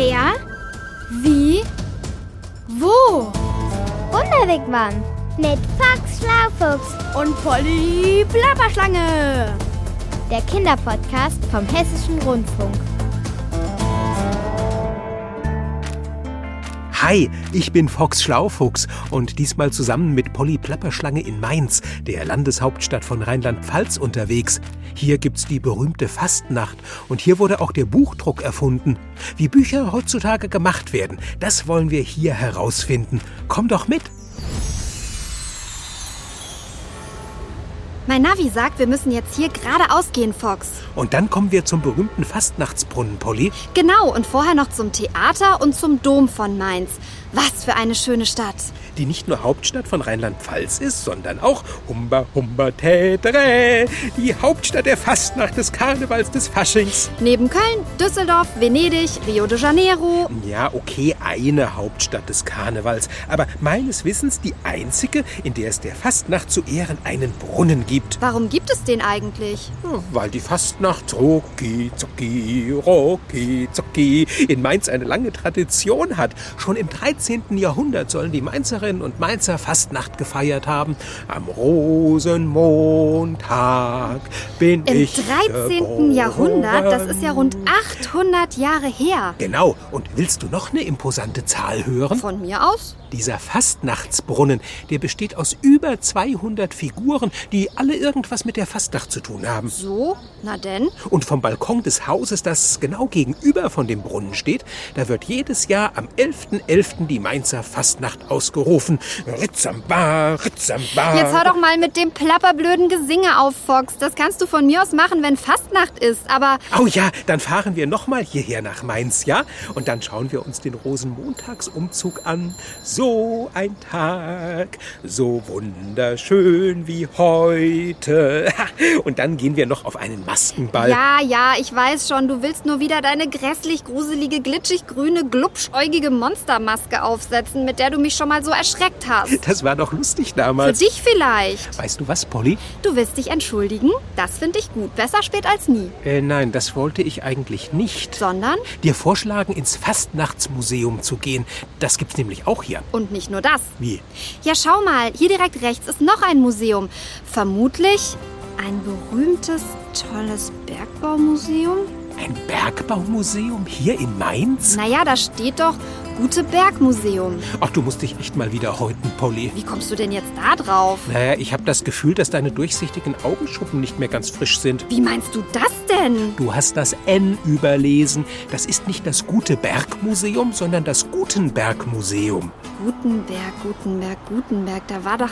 Wer? Wie? Wo? Wunderwegmann mit Fox Schlaufuchs Und Polly Plapperschlange. der Kinderpodcast vom Hessischen Rundfunk. Hi, ich bin Fox Schlaufuchs und diesmal zusammen mit Polly Plapperschlange in Mainz, der Landeshauptstadt von Rheinland-Pfalz, unterwegs. Hier gibt's die berühmte Fastnacht und hier wurde auch der Buchdruck erfunden. Wie Bücher heutzutage gemacht werden, das wollen wir hier herausfinden. Komm doch mit! Mein Navi sagt, wir müssen jetzt hier geradeaus gehen, Fox. Und dann kommen wir zum berühmten Fastnachtsbrunnen, Polly. Genau, und vorher noch zum Theater und zum Dom von Mainz. Was für eine schöne Stadt. Die nicht nur Hauptstadt von Rheinland-Pfalz ist, sondern auch Humba Humba Tätere, die Hauptstadt der Fastnacht des Karnevals des Faschings. Neben Köln, Düsseldorf, Venedig, Rio de Janeiro. Ja, okay, eine Hauptstadt des Karnevals, aber meines Wissens die einzige, in der es der Fastnacht zu Ehren einen Brunnen gibt. Warum gibt es den eigentlich? Ja, Weil die Fastnacht rucki zucki, rucki zucki in Mainz eine lange Tradition hat. Schon im 13. Jahrhundert sollen die Mainzerinnen und Mainzer Fastnacht gefeiert haben. Am Rosenmontag bin Im ich 13. geboren. Jahrhundert, das ist ja rund 800 Jahre her. Genau, und willst du noch eine imposante Zahl hören? Von mir aus? Dieser Fastnachtsbrunnen, der besteht aus über 200 Figuren, die alle irgendwas mit der Fastnacht zu tun haben. So? Na denn? Und vom Balkon des Hauses, das genau gegenüber von dem Brunnen steht, da wird jedes Jahr am 11.11. die Mainzer Fastnacht ausgerufen. Ritzamba, Ritzamba. Jetzt hör doch mal mit dem plapperblöden Gesinge auf, Fox. Das kannst du von mir aus machen, wenn Fastnacht ist. Aber Oh ja, dann fahren wir nochmal hierher nach Mainz, ja? Und dann schauen wir uns den Rosenmontagsumzug an. So ein Tag, so wunderschön wie heute. Und dann gehen wir noch auf einen Maskenball. Ja, ja, ich weiß schon. Du willst nur wieder deine grässlich gruselige, glitschig grüne, glubschäugige Monstermaske aufsetzen, mit der du mich schon mal so erschreckt hast. Das war doch lustig Für damals. dich vielleicht. Weißt du was, Polly? Du willst dich entschuldigen? Das finde ich gut. Besser spät als nie. Äh, nein, das wollte ich eigentlich nicht. Sondern, Dir vorschlagen, ins Fastnachtsmuseum zu gehen. Das gibt's nämlich auch hier. und nicht nur das. Wie? Ja, schau mal, hier direkt rechts ist noch ein Museum. Vermutlich ein berühmtes, tolles Bergbaumuseum. Ein Bergbaumuseum hier in Mainz? Naja, da steht doch Gute Bergmuseum. Ach, du musst dich echt mal wieder häuten, Polly. Wie kommst du denn jetzt da drauf? Naja, ich habe das Gefühl, dass deine durchsichtigen Augenschuppen nicht mehr ganz frisch sind. Wie meinst du das denn? Du hast das N überlesen. Das ist nicht das Gute Bergmuseum, sondern das Gutenbergmuseum. Gutenberg, Gutenberg, Gutenberg, da war doch,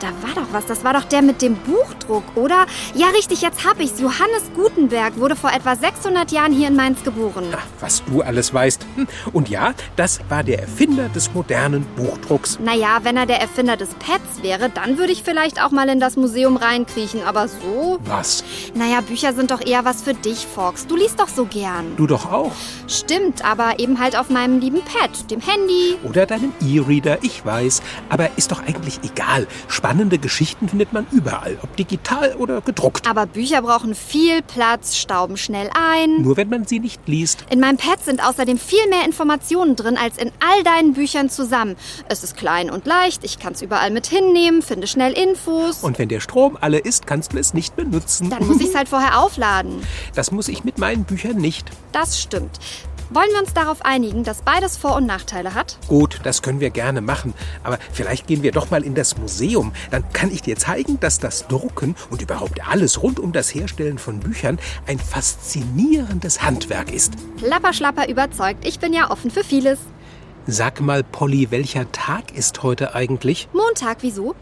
da war doch was. Das war doch der mit dem Buchdruck, oder? Ja, richtig, jetzt hab ich's. Johannes Gutenberg wurde vor etwa 600 Jahren hier in Mainz geboren. Na, was du alles weißt. Hm, Und ja, das war der Erfinder des modernen Buchdrucks. Naja, wenn er der Erfinder des Pads wäre, dann würde ich vielleicht auch mal in das Museum reinkriechen. Aber so? Was? Naja, Bücher sind doch eher was für dich, Fox. Du liest doch so gern. Du doch auch. Stimmt, aber eben halt auf meinem lieben Pad, dem Handy. Oder deinem E-Reader, ich weiß. Aber ist doch eigentlich egal. Spannende Geschichten findet man überall, ob digital oder gedruckt. Aber Bücher brauchen viel Platz, stauben schnell ein. Nur wenn man sie nicht liest. In meinem Pad sind außerdem viel mehr Informationen drin als in all deinen Büchern zusammen. Es ist klein und leicht, ich kann es überall mit hinnehmen, finde schnell Infos. Und wenn der Strom alle ist, kannst du es nicht benutzen. dann muss ich es halt vorher aufladen. Das muss ich mit meinen Büchern nicht. Das stimmt. Wollen wir uns darauf einigen, dass beides Vor- und Nachteile hat? Gut, das können wir gerne machen. Aber vielleicht gehen wir doch mal in das Museum. Dann kann ich dir zeigen, dass das Drucken und überhaupt alles rund um das Herstellen von Büchern ein faszinierendes Handwerk ist. Plapperschlapper überzeugt, ich bin ja offen für vieles. Sag mal, Polly, welcher Tag ist heute eigentlich? Montag, wieso?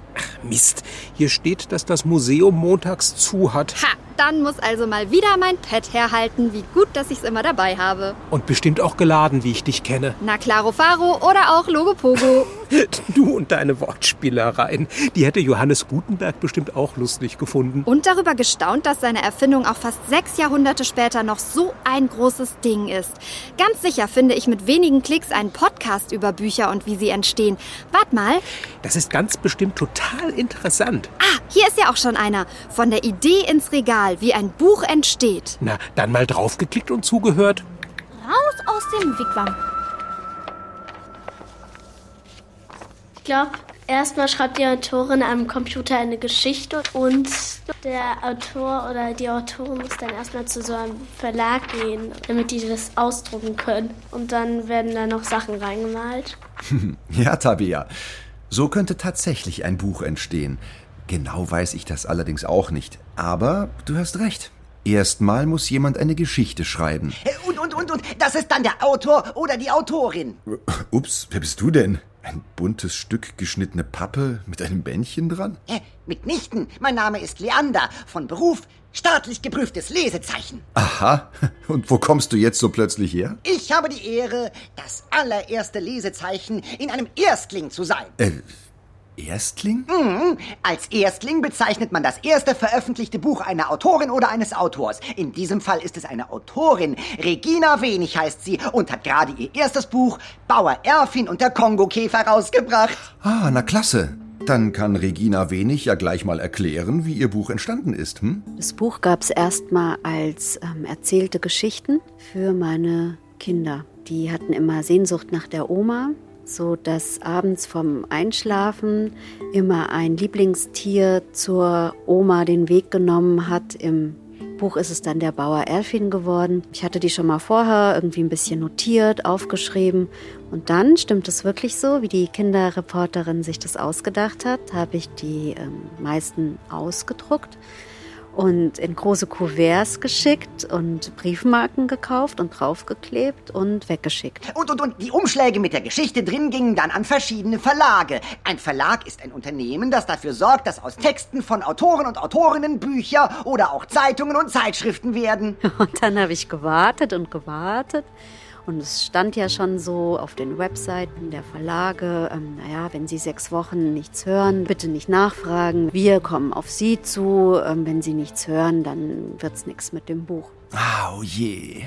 Mist, hier steht, dass das Museum montags zu hat. Ha, dann muss also mal wieder mein Pad herhalten. Wie gut, dass ich es immer dabei habe. Und bestimmt auch geladen, wie ich dich kenne. Na claro Faro oder auch Logopogo. Du und deine Wortspielereien. Die hätte Johannes Gutenberg bestimmt auch lustig gefunden. Und darüber gestaunt, dass seine Erfindung auch fast sechs Jahrhunderte später noch so ein großes Ding ist. Ganz sicher finde ich mit wenigen Klicks einen Podcast über Bücher und wie sie entstehen. Wart mal. Das ist ganz bestimmt total interessant. Ah, hier ist ja auch schon einer. Von der Idee ins Regal, wie ein Buch entsteht. Na, dann mal draufgeklickt und zugehört. Raus aus aus dem Wigwam. Ich glaube, erstmal schreibt die Autorin am Computer eine Geschichte und der Autor oder die Autorin muss dann erstmal zu so einem Verlag gehen, damit die das ausdrucken können. Und dann werden da noch Sachen reingemalt. ja, Tabea. So könnte tatsächlich ein Buch entstehen. Genau weiß ich das allerdings auch nicht. Aber du hast recht. Erstmal muss jemand eine Geschichte schreiben. Und, und, und, und, das ist dann der Autor oder die Autorin. Ups, wer bist du denn? Ein buntes Stück geschnittene Pappe mit einem Bändchen dran? Äh, mitnichten. Mein Name ist Leander. Von Beruf staatlich geprüftes Lesezeichen. Aha. Und wo kommst du jetzt so plötzlich her? Ich habe die Ehre, das allererste Lesezeichen in einem Erstling zu sein. Äh, Erstling? Mhm. Als Erstling bezeichnet man das erste veröffentlichte Buch einer Autorin oder eines Autors. In diesem Fall ist es eine Autorin. Regina Wenig heißt sie und hat gerade ihr erstes Buch Bauer Erfin und der Kongokäfer rausgebracht. Ah, na klasse. Dann kann Regina Wenig ja gleich mal erklären, wie ihr Buch entstanden ist. Hm? Das Buch gab es erstmal als ähm, erzählte Geschichten für meine Kinder. Die hatten immer Sehnsucht nach der Oma so dass abends vom Einschlafen immer ein Lieblingstier zur Oma den Weg genommen hat. Im Buch ist es dann der Bauer Erfin geworden. Ich hatte die schon mal vorher irgendwie ein bisschen notiert, aufgeschrieben. Und dann stimmt es wirklich so, wie die Kinderreporterin sich das ausgedacht hat, habe ich die ähm, meisten ausgedruckt und in große Kuverts geschickt und Briefmarken gekauft und draufgeklebt und weggeschickt. Und, und, und die Umschläge mit der Geschichte drin gingen dann an verschiedene Verlage. Ein Verlag ist ein Unternehmen, das dafür sorgt, dass aus Texten von Autoren und Autorinnen Bücher oder auch Zeitungen und Zeitschriften werden. Und dann habe ich gewartet und gewartet und es stand ja schon so auf den Webseiten der Verlage, ähm, naja, wenn Sie sechs Wochen nichts hören, bitte nicht nachfragen. Wir kommen auf Sie zu. Ähm, wenn Sie nichts hören, dann wird's nichts mit dem Buch. Ah, oh je.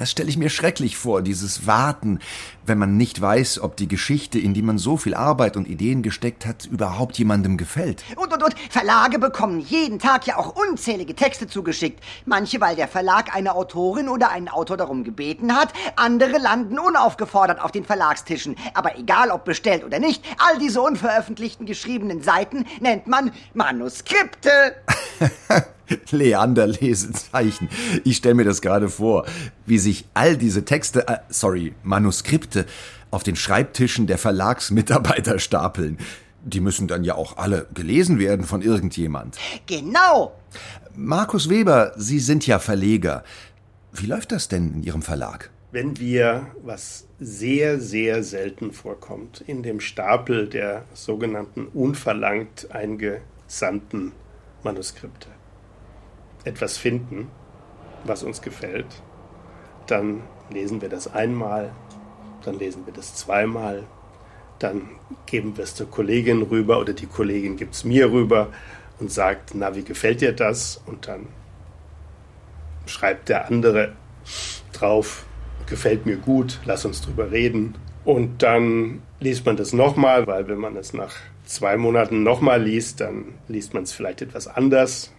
Das stelle ich mir schrecklich vor, dieses Warten, wenn man nicht weiß, ob die Geschichte, in die man so viel Arbeit und Ideen gesteckt hat, überhaupt jemandem gefällt. Und, und, und, Verlage bekommen jeden Tag ja auch unzählige Texte zugeschickt. Manche, weil der Verlag eine Autorin oder einen Autor darum gebeten hat, andere landen unaufgefordert auf den Verlagstischen. Aber egal ob bestellt oder nicht, all diese unveröffentlichten geschriebenen Seiten nennt man Manuskripte. Leander Lesezeichen. Ich stelle mir das gerade vor, wie sich all diese Texte, äh, sorry, Manuskripte auf den Schreibtischen der Verlagsmitarbeiter stapeln. Die müssen dann ja auch alle gelesen werden von irgendjemand. Genau. Markus Weber, Sie sind ja Verleger. Wie läuft das denn in Ihrem Verlag? Wenn wir, was sehr, sehr selten vorkommt, in dem Stapel der sogenannten unverlangt eingesandten Manuskripte etwas finden, was uns gefällt, dann lesen wir das einmal, dann lesen wir das zweimal, dann geben wir es zur Kollegin rüber oder die Kollegin gibt es mir rüber und sagt, na, wie gefällt dir das? Und dann schreibt der andere drauf, gefällt mir gut, lass uns drüber reden. Und dann liest man das nochmal, weil wenn man es nach zwei Monaten nochmal liest, dann liest man es vielleicht etwas anders.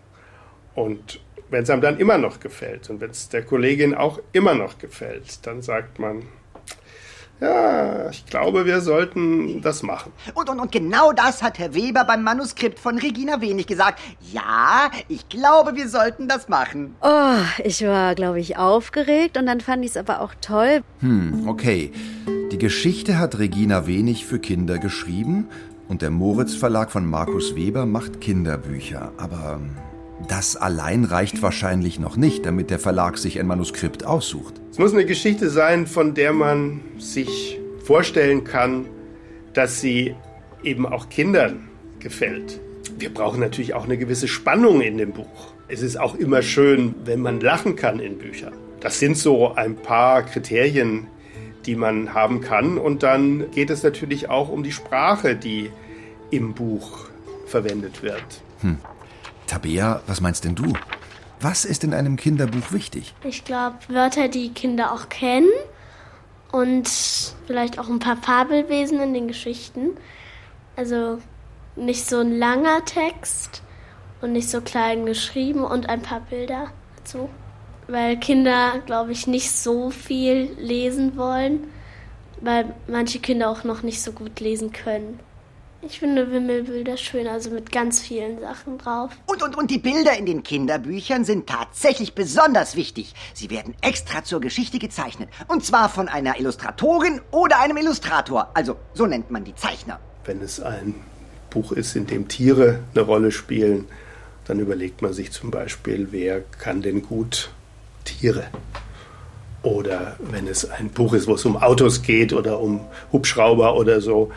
Und wenn es einem dann immer noch gefällt und wenn es der Kollegin auch immer noch gefällt, dann sagt man, ja, ich glaube, wir sollten das machen. Und, und, und genau das hat Herr Weber beim Manuskript von Regina Wenig gesagt. Ja, ich glaube, wir sollten das machen. Oh, ich war, glaube ich, aufgeregt und dann fand ich es aber auch toll. Hm, okay. Die Geschichte hat Regina Wenig für Kinder geschrieben und der Moritz Verlag von Markus Weber macht Kinderbücher. Aber das allein reicht wahrscheinlich noch nicht, damit der Verlag sich ein Manuskript aussucht. Es muss eine Geschichte sein, von der man sich vorstellen kann, dass sie eben auch Kindern gefällt. Wir brauchen natürlich auch eine gewisse Spannung in dem Buch. Es ist auch immer schön, wenn man lachen kann in Büchern. Das sind so ein paar Kriterien, die man haben kann. Und dann geht es natürlich auch um die Sprache, die im Buch verwendet wird. Hm. Tabea, was meinst denn du? Was ist in einem Kinderbuch wichtig? Ich glaube, Wörter, die Kinder auch kennen und vielleicht auch ein paar Fabelwesen in den Geschichten. Also nicht so ein langer Text und nicht so klein geschrieben und ein paar Bilder dazu. weil Kinder, glaube ich, nicht so viel lesen wollen, weil manche Kinder auch noch nicht so gut lesen können. Ich finde Wimmelbilder schön, also mit ganz vielen Sachen drauf. Und, und, und die Bilder in den Kinderbüchern sind tatsächlich besonders wichtig. Sie werden extra zur Geschichte gezeichnet. Und zwar von einer Illustratorin oder einem Illustrator. Also, so nennt man die Zeichner. Wenn es ein Buch ist, in dem Tiere eine Rolle spielen, dann überlegt man sich zum Beispiel, wer kann denn gut Tiere? Oder wenn es ein Buch ist, wo es um Autos geht oder um Hubschrauber oder so,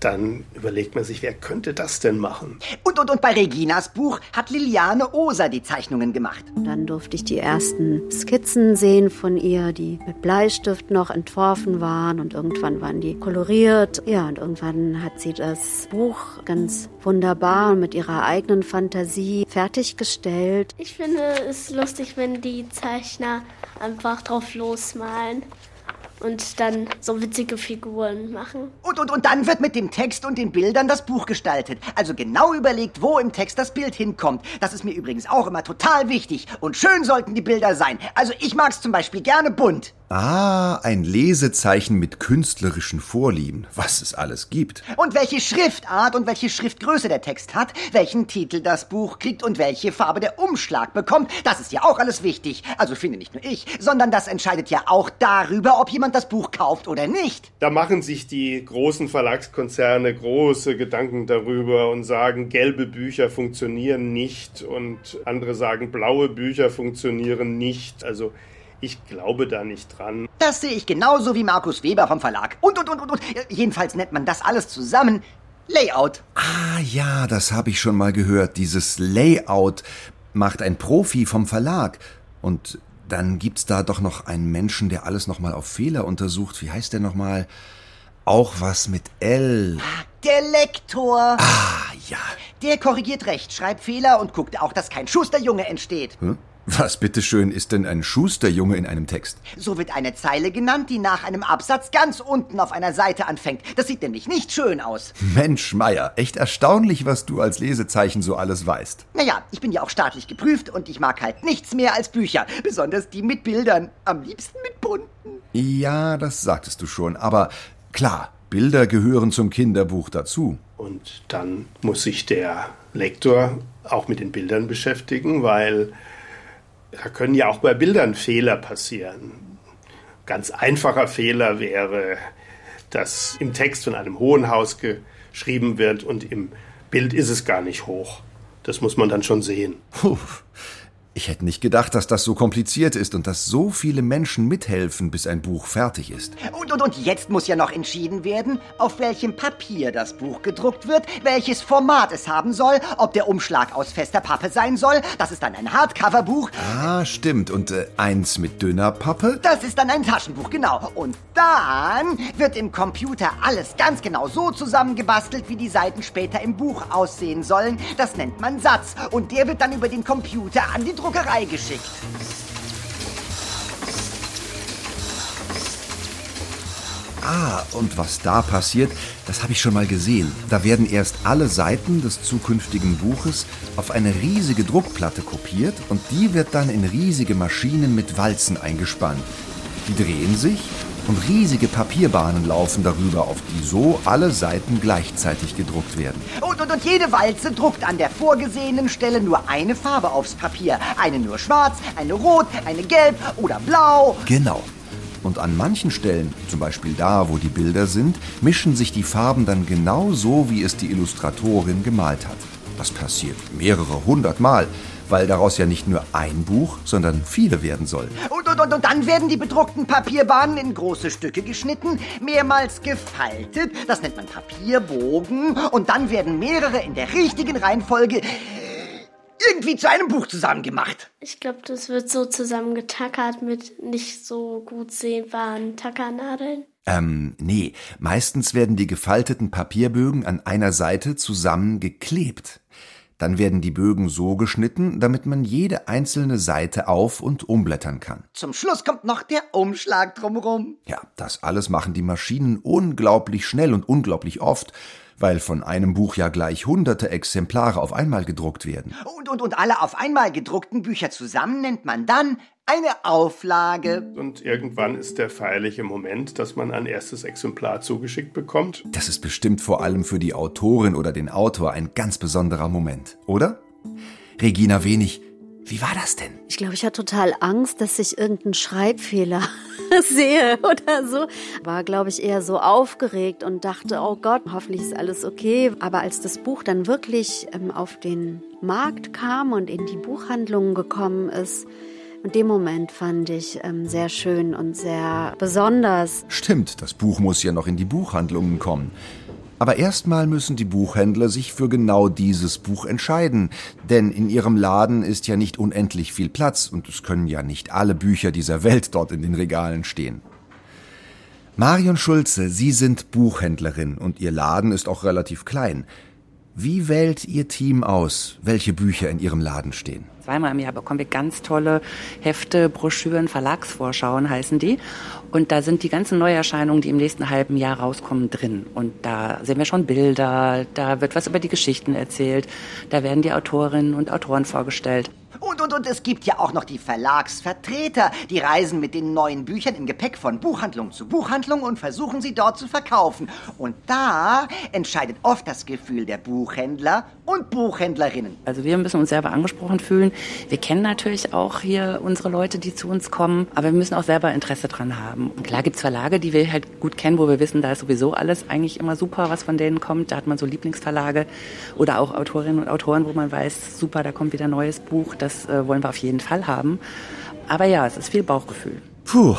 dann überlegt man sich, wer könnte das denn machen? Und, und, und bei Reginas Buch hat Liliane Oser die Zeichnungen gemacht. Dann durfte ich die ersten Skizzen sehen von ihr, die mit Bleistift noch entworfen waren und irgendwann waren die koloriert. Ja, und irgendwann hat sie das Buch ganz wunderbar mit ihrer eigenen Fantasie fertiggestellt. Ich finde es lustig, wenn die Zeichner einfach drauf losmalen und dann so witzige Figuren machen. Und, und, und dann wird mit dem Text und den Bildern das Buch gestaltet. Also genau überlegt, wo im Text das Bild hinkommt. Das ist mir übrigens auch immer total wichtig. Und schön sollten die Bilder sein. Also ich mag's zum Beispiel gerne bunt. Ah, ein Lesezeichen mit künstlerischen Vorlieben, was es alles gibt. Und welche Schriftart und welche Schriftgröße der Text hat, welchen Titel das Buch kriegt und welche Farbe der Umschlag bekommt, das ist ja auch alles wichtig. Also finde nicht nur ich, sondern das entscheidet ja auch darüber, ob jemand das Buch kauft oder nicht. Da machen sich die großen Verlagskonzerne große Gedanken darüber und sagen, gelbe Bücher funktionieren nicht und andere sagen, blaue Bücher funktionieren nicht. Also ich glaube da nicht dran. Das sehe ich genauso wie Markus Weber vom Verlag. Und, und, und, und, und. Jedenfalls nennt man das alles zusammen Layout. Ah ja, das habe ich schon mal gehört. Dieses Layout macht ein Profi vom Verlag. Und dann gibt's da doch noch einen Menschen, der alles nochmal auf Fehler untersucht. Wie heißt der nochmal? Auch was mit L. Der Lektor. Ah, ja. Der korrigiert Rechtschreibfehler und guckt auch, dass kein Schusterjunge entsteht. Hm? Was bitteschön ist denn ein Schusterjunge in einem Text? So wird eine Zeile genannt, die nach einem Absatz ganz unten auf einer Seite anfängt. Das sieht nämlich nicht schön aus. Mensch, Meier, echt erstaunlich, was du als Lesezeichen so alles weißt. Naja, ich bin ja auch staatlich geprüft und ich mag halt nichts mehr als Bücher. Besonders die mit Bildern. Am liebsten mit bunten. Ja, das sagtest du schon. Aber klar, Bilder gehören zum Kinderbuch dazu. Und dann muss sich der Lektor auch mit den Bildern beschäftigen, weil da können ja auch bei Bildern Fehler passieren. Ganz einfacher Fehler wäre, dass im Text von einem hohen Haus geschrieben wird und im Bild ist es gar nicht hoch. Das muss man dann schon sehen. Puh. Ich hätte nicht gedacht, dass das so kompliziert ist und dass so viele Menschen mithelfen, bis ein Buch fertig ist. Und, und, und jetzt muss ja noch entschieden werden, auf welchem Papier das Buch gedruckt wird, welches Format es haben soll, ob der Umschlag aus fester Pappe sein soll. Das ist dann ein Hardcover-Buch. Ah, stimmt. Und äh, eins mit dünner Pappe? Das ist dann ein Taschenbuch, genau. Und dann wird im Computer alles ganz genau so zusammengebastelt, wie die Seiten später im Buch aussehen sollen. Das nennt man Satz. Und der wird dann über den Computer an die Druckerei geschickt. Ah, und was da passiert, das habe ich schon mal gesehen. Da werden erst alle Seiten des zukünftigen Buches auf eine riesige Druckplatte kopiert und die wird dann in riesige Maschinen mit Walzen eingespannt. Die drehen sich und riesige Papierbahnen laufen darüber, auf die so alle Seiten gleichzeitig gedruckt werden. Und, und, und jede Walze druckt an der vorgesehenen Stelle nur eine Farbe aufs Papier. Eine nur schwarz, eine rot, eine gelb oder blau. Genau. Und an manchen Stellen, zum Beispiel da, wo die Bilder sind, mischen sich die Farben dann genau so, wie es die Illustratorin gemalt hat. Das passiert mehrere hundert Mal, weil daraus ja nicht nur ein Buch, sondern viele werden sollen. Und, und, und, und dann werden die bedruckten Papierbahnen in große Stücke geschnitten, mehrmals gefaltet, das nennt man Papierbogen, und dann werden mehrere in der richtigen Reihenfolge irgendwie zu einem Buch zusammengemacht. Ich glaube, das wird so zusammengetackert mit nicht so gut sehbaren Tackernadeln. Ähm, nee, meistens werden die gefalteten Papierbögen an einer Seite zusammengeklebt. Dann werden die Bögen so geschnitten, damit man jede einzelne Seite auf- und umblättern kann. Zum Schluss kommt noch der Umschlag drumherum. Ja, das alles machen die Maschinen unglaublich schnell und unglaublich oft. Weil von einem Buch ja gleich hunderte Exemplare auf einmal gedruckt werden. Und, und, und alle auf einmal gedruckten Bücher zusammen nennt man dann eine Auflage. Und irgendwann ist der feierliche Moment, dass man ein erstes Exemplar zugeschickt bekommt. Das ist bestimmt vor allem für die Autorin oder den Autor ein ganz besonderer Moment, oder? Regina Wenig, wie war das denn? Ich glaube, ich hatte total Angst, dass ich irgendeinen Schreibfehler sehe oder so. War, glaube ich, eher so aufgeregt und dachte, oh Gott, hoffentlich ist alles okay. Aber als das Buch dann wirklich ähm, auf den Markt kam und in die Buchhandlungen gekommen ist, in dem Moment fand ich ähm, sehr schön und sehr besonders. Stimmt, das Buch muss ja noch in die Buchhandlungen kommen. Aber erstmal müssen die Buchhändler sich für genau dieses Buch entscheiden, denn in ihrem Laden ist ja nicht unendlich viel Platz und es können ja nicht alle Bücher dieser Welt dort in den Regalen stehen. Marion Schulze, Sie sind Buchhändlerin und Ihr Laden ist auch relativ klein. Wie wählt Ihr Team aus, welche Bücher in Ihrem Laden stehen? Zweimal im Jahr bekommen wir ganz tolle Hefte, Broschüren, Verlagsvorschauen heißen die. Und da sind die ganzen Neuerscheinungen, die im nächsten halben Jahr rauskommen, drin. Und da sehen wir schon Bilder, da wird was über die Geschichten erzählt, da werden die Autorinnen und Autoren vorgestellt. Und, und, und es gibt ja auch noch die Verlagsvertreter. Die reisen mit den neuen Büchern im Gepäck von Buchhandlung zu Buchhandlung und versuchen sie dort zu verkaufen. Und da entscheidet oft das Gefühl der Buchhändler und Buchhändlerinnen. Also wir müssen uns selber angesprochen fühlen. Wir kennen natürlich auch hier unsere Leute, die zu uns kommen, aber wir müssen auch selber Interesse dran haben. Und klar gibt's Verlage, die wir halt gut kennen, wo wir wissen, da ist sowieso alles eigentlich immer super, was von denen kommt. Da hat man so Lieblingsverlage oder auch Autorinnen und Autoren, wo man weiß, super, da kommt wieder ein neues Buch. Das äh, wollen wir auf jeden Fall haben. Aber ja, es ist viel Bauchgefühl. Puh,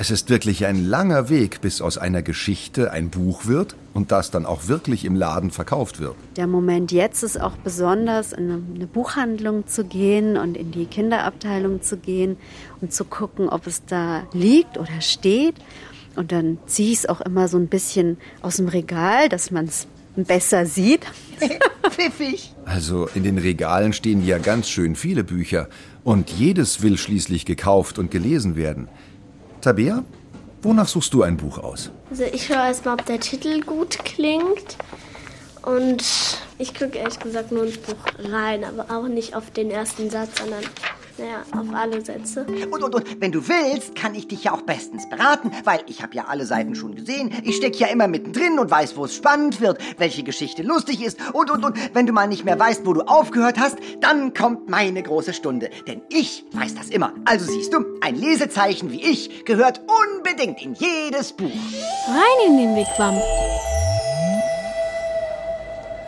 es ist wirklich ein langer Weg, bis aus einer Geschichte ein Buch wird und das dann auch wirklich im Laden verkauft wird. Der Moment jetzt ist auch besonders, in eine Buchhandlung zu gehen und in die Kinderabteilung zu gehen und zu gucken, ob es da liegt oder steht. Und dann ziehe ich es auch immer so ein bisschen aus dem Regal, dass man es besser sieht. Pfiffig. Also in den Regalen stehen ja ganz schön viele Bücher und jedes will schließlich gekauft und gelesen werden. Tabea, wonach suchst du ein Buch aus? Also ich höre erstmal, ob der Titel gut klingt. Und ich gucke ehrlich gesagt nur ins Buch rein, aber auch nicht auf den ersten Satz, sondern ja, auf alle Sätze. Und, und, und wenn du willst, kann ich dich ja auch bestens beraten, weil ich habe ja alle Seiten schon gesehen. Ich stecke ja immer mittendrin und weiß, wo es spannend wird, welche Geschichte lustig ist. Und, und, und wenn du mal nicht mehr weißt, wo du aufgehört hast, dann kommt meine große Stunde. Denn ich weiß das immer. Also siehst du, ein Lesezeichen wie ich gehört unbedingt in jedes Buch. Rein in den Wigwam.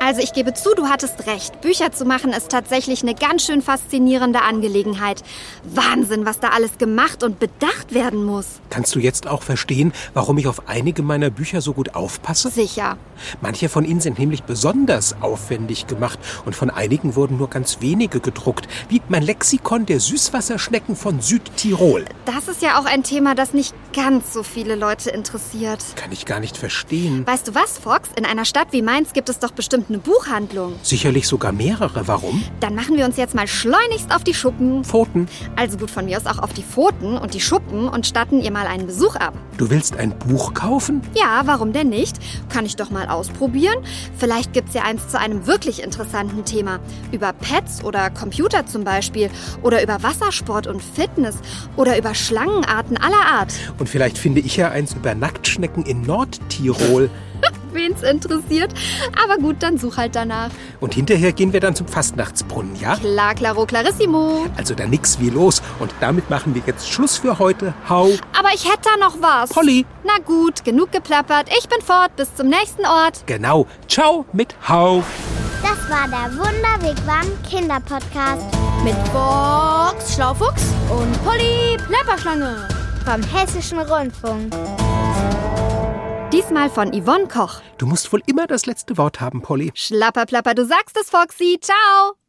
Also ich gebe zu, du hattest recht. Bücher zu machen ist tatsächlich eine ganz schön faszinierende Angelegenheit. Wahnsinn, was da alles gemacht und bedacht werden muss. Kannst du jetzt auch verstehen, warum ich auf einige meiner Bücher so gut aufpasse? Sicher. Manche von ihnen sind nämlich besonders aufwendig gemacht und von einigen wurden nur ganz wenige gedruckt, wie mein Lexikon der Süßwasserschnecken von Südtirol. Das ist ja auch ein Thema, das nicht ganz so viele Leute interessiert. Kann ich gar nicht verstehen. Weißt du was, Fox? In einer Stadt wie Mainz gibt es doch bestimmt eine Buchhandlung. Sicherlich sogar mehrere. Warum? Dann machen wir uns jetzt mal schleunigst auf die Schuppen. Pfoten. Also gut, von mir aus auch auf die Pfoten und die Schuppen und statten ihr mal einen Besuch ab. Du willst ein Buch kaufen? Ja, warum denn nicht? Kann ich doch mal ausprobieren. Vielleicht gibt's ja eins zu einem wirklich interessanten Thema. Über Pets oder Computer zum Beispiel. Oder über Wassersport und Fitness. Oder über Schlangenarten aller Art. Und vielleicht finde ich ja eins über Nacktschnecken in Nordtirol. Wen's interessiert. Aber gut, dann such halt danach. Und hinterher gehen wir dann zum Fastnachtsbrunnen, ja? Klar, claro, clarissimo. Also da nix wie los. Und damit machen wir jetzt Schluss für heute. Hau. Aber ich hätte da noch was. Polly. Na gut, genug geplappert. Ich bin fort. Bis zum nächsten Ort. Genau. Ciao mit Hau. Das war der Wunderwegwam Kinderpodcast Mit Box Schlaufuchs und Polly Plapperschlange. Vom Hessischen Rundfunk. Diesmal von Yvonne Koch. Du musst wohl immer das letzte Wort haben, Polly. Schlapperplapper, du sagst es, Foxy. Ciao.